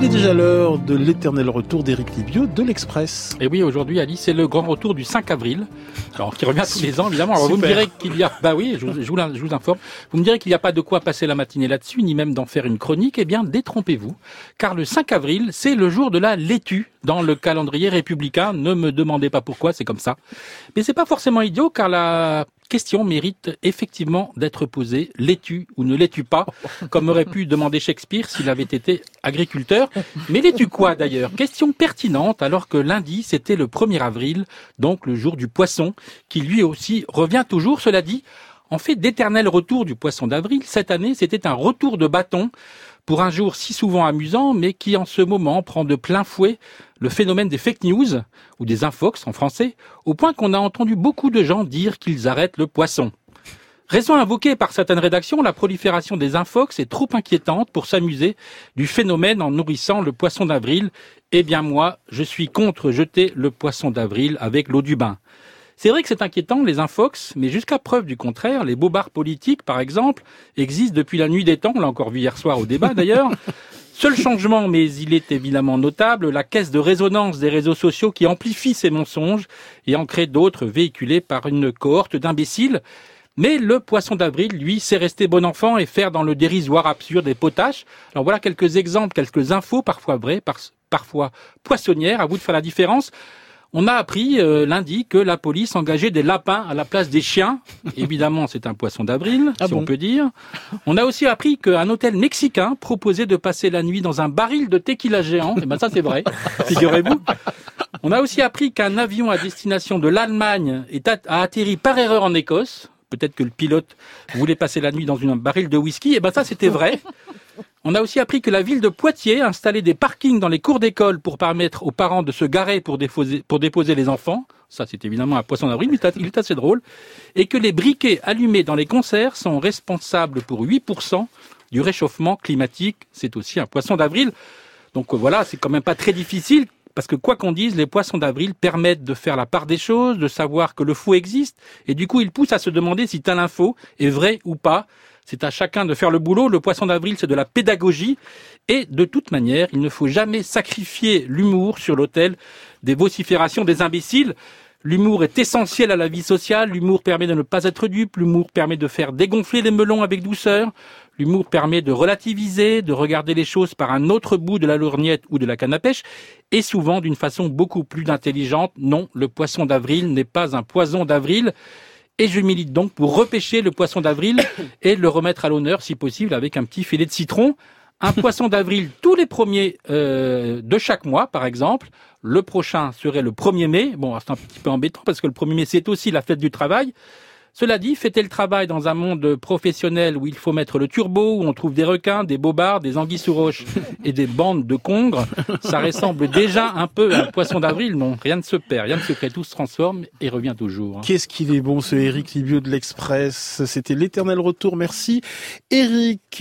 Il est déjà l'heure de l'éternel retour d'Éric Libio de l'Express. Et oui, aujourd'hui, Alice, c'est le grand retour du 5 avril. Alors, qui revient tous les ans, évidemment. Alors, vous me direz qu'il y a, bah oui, je vous, je, vous, informe. Vous me direz qu'il n'y a pas de quoi passer la matinée là-dessus, ni même d'en faire une chronique. Eh bien, détrompez-vous. Car le 5 avril, c'est le jour de la laitue dans le calendrier républicain. Ne me demandez pas pourquoi, c'est comme ça. Mais c'est pas forcément idiot, car la question mérite effectivement d'être posée. L'es-tu ou ne l'es-tu pas Comme aurait pu demander Shakespeare s'il avait été agriculteur. Mais l'es-tu quoi d'ailleurs? Question pertinente alors que lundi c'était le 1er avril, donc le jour du poisson, qui lui aussi revient toujours, cela dit. En fait d'éternel retour du poisson d'avril, cette année c'était un retour de bâton pour un jour si souvent amusant, mais qui en ce moment prend de plein fouet le phénomène des fake news, ou des infox en français, au point qu'on a entendu beaucoup de gens dire qu'ils arrêtent le poisson. Raison invoquée par certaines rédactions, la prolifération des infox est trop inquiétante pour s'amuser du phénomène en nourrissant le poisson d'avril. Eh bien moi, je suis contre jeter le poisson d'avril avec l'eau du bain. C'est vrai que c'est inquiétant, les infox, mais jusqu'à preuve du contraire, les bobards politiques, par exemple, existent depuis la nuit des temps, on l'a encore vu hier soir au débat d'ailleurs. Seul changement, mais il est évidemment notable, la caisse de résonance des réseaux sociaux qui amplifie ces mensonges et en crée d'autres véhiculés par une cohorte d'imbéciles. Mais le poisson d'avril, lui, c'est rester bon enfant et faire dans le dérisoire absurde et potaches. Alors voilà quelques exemples, quelques infos, parfois vraies, parfois poissonnières. À vous de faire la différence. On a appris euh, lundi que la police engageait des lapins à la place des chiens. Évidemment, c'est un poisson d'avril, ah si on peut dire. On a aussi appris qu'un hôtel mexicain proposait de passer la nuit dans un baril de tequila géant. Et eh ben ça, c'est vrai. Figurez-vous. On a aussi appris qu'un avion à destination de l'Allemagne a atterri par erreur en Écosse. Peut-être que le pilote voulait passer la nuit dans un baril de whisky. Et eh ben ça, c'était vrai. On a aussi appris que la ville de Poitiers installait des parkings dans les cours d'école pour permettre aux parents de se garer pour déposer, les enfants. Ça, c'est évidemment un poisson d'avril, mais il est assez drôle. Et que les briquets allumés dans les concerts sont responsables pour 8% du réchauffement climatique. C'est aussi un poisson d'avril. Donc euh, voilà, c'est quand même pas très difficile parce que quoi qu'on dise, les poissons d'avril permettent de faire la part des choses, de savoir que le faux existe, et du coup, ils poussent à se demander si telle info est vraie ou pas. C'est à chacun de faire le boulot. Le poisson d'avril, c'est de la pédagogie. Et de toute manière, il ne faut jamais sacrifier l'humour sur l'autel des vociférations des imbéciles. L'humour est essentiel à la vie sociale, l'humour permet de ne pas être dupe, l'humour permet de faire dégonfler les melons avec douceur, l'humour permet de relativiser, de regarder les choses par un autre bout de la lorgnette ou de la canne à pêche, et souvent d'une façon beaucoup plus intelligente. Non, le poisson d'avril n'est pas un poison d'avril. Et je milite donc pour repêcher le poisson d'avril et le remettre à l'honneur, si possible, avec un petit filet de citron. Un poisson d'avril tous les premiers euh, de chaque mois, par exemple. Le prochain serait le 1er mai. Bon, c'est un petit peu embêtant parce que le 1er mai, c'est aussi la fête du travail. Cela dit, fêter le travail dans un monde professionnel où il faut mettre le turbo, où on trouve des requins, des bobards, des anguilles sous roche et des bandes de congres, ça ressemble déjà un peu à un poisson d'avril. Non, rien ne se perd, rien ne se crée, tout se transforme et revient toujours. Qu'est-ce qu'il est bon ce Eric Libio de l'Express? C'était l'éternel retour, merci. Eric